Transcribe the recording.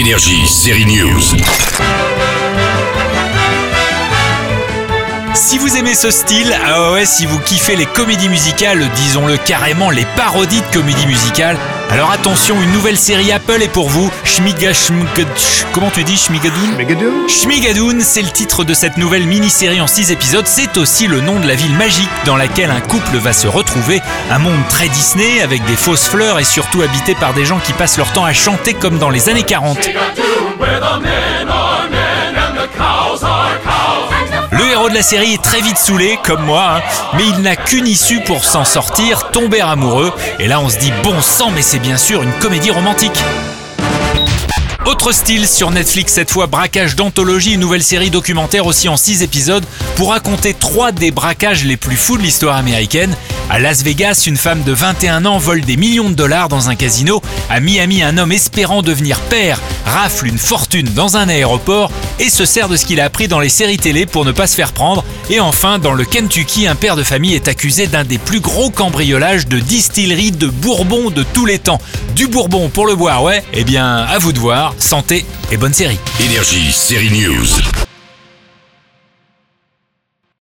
Énergie, série News. Si vous aimez ce style, ah ouais, si vous kiffez les comédies musicales, disons-le carrément, les parodies de comédies musicales, alors attention, une nouvelle série Apple est pour vous. Schmiga Comment tu dis Schmigadoun Schmigadoun, c'est le titre de cette nouvelle mini-série en 6 épisodes. C'est aussi le nom de la ville magique dans laquelle un couple va se retrouver. Un monde très Disney avec des fausses fleurs et surtout habité par des gens qui passent leur temps à chanter comme dans les années 40. La série est très vite saoulé, comme moi, hein, mais il n'a qu'une issue pour s'en sortir, tomber amoureux. Et là, on se dit bon sang, mais c'est bien sûr une comédie romantique. Autre style sur Netflix, cette fois braquage d'anthologie, une nouvelle série documentaire aussi en 6 épisodes pour raconter trois des braquages les plus fous de l'histoire américaine. À Las Vegas, une femme de 21 ans vole des millions de dollars dans un casino. À Miami, un homme espérant devenir père rafle une fortune dans un aéroport et se sert de ce qu'il a appris dans les séries télé pour ne pas se faire prendre. Et enfin, dans le Kentucky, un père de famille est accusé d'un des plus gros cambriolages de distilleries de bourbon de tous les temps. Du bourbon pour le boire, ouais Eh bien, à vous de voir. Santé et bonne série. Énergie, série News.